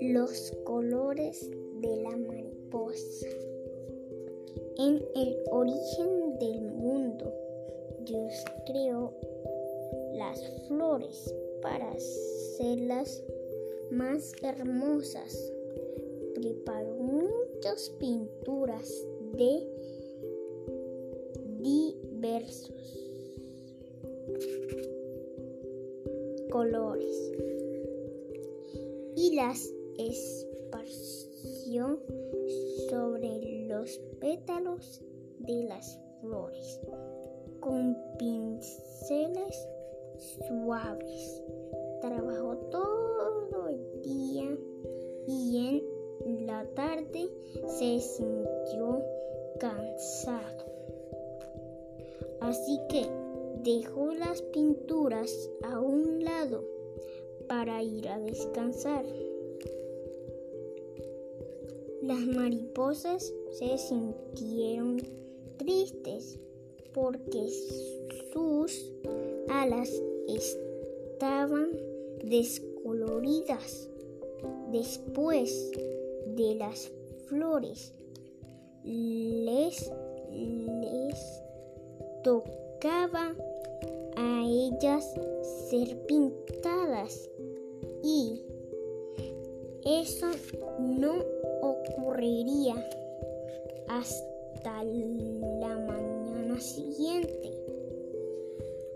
Los colores de la mariposa. En el origen del mundo, Dios creó las flores para hacerlas más hermosas. Preparó muchas pinturas de diversos colores y las esparció sobre los pétalos de las flores con pinceles suaves. Trabajó todo el día y en la tarde se sintió cansado. Así que dejó las pinturas a un lado para ir a descansar. Las mariposas se sintieron tristes porque sus alas estaban descoloridas después de las flores. Les, les a ellas ser pintadas y eso no ocurriría hasta la mañana siguiente.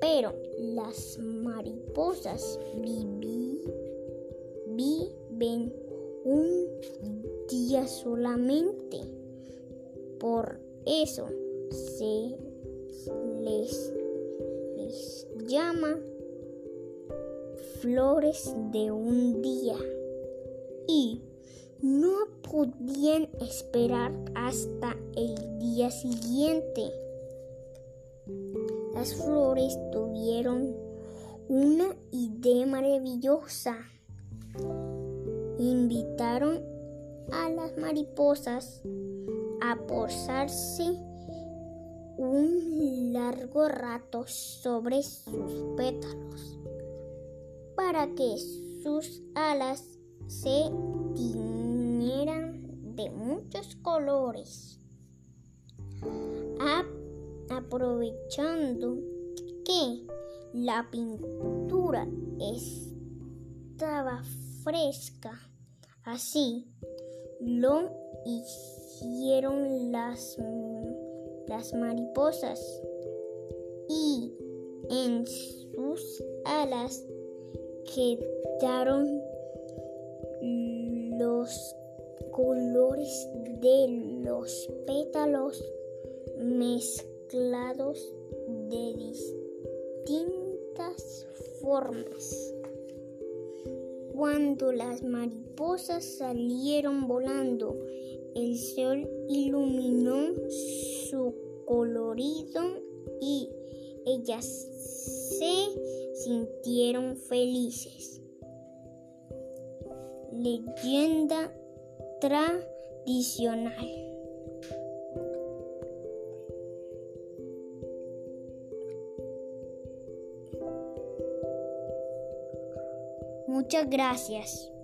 Pero las mariposas viven un día solamente. Por eso se les, llama flores de un día y no podían esperar hasta el día siguiente. Las flores tuvieron una idea maravillosa. Invitaron a las mariposas a posarse un largo rato sobre sus pétalos para que sus alas se tiñeran de muchos colores. aprovechando que la pintura estaba fresca, así lo hicieron las, las mariposas y en sus alas quedaron los colores de los pétalos mezclados de distintas formas. Cuando las mariposas salieron volando, el sol iluminó su colorido y ellas se sintieron felices. Leyenda tradicional. Muchas gracias.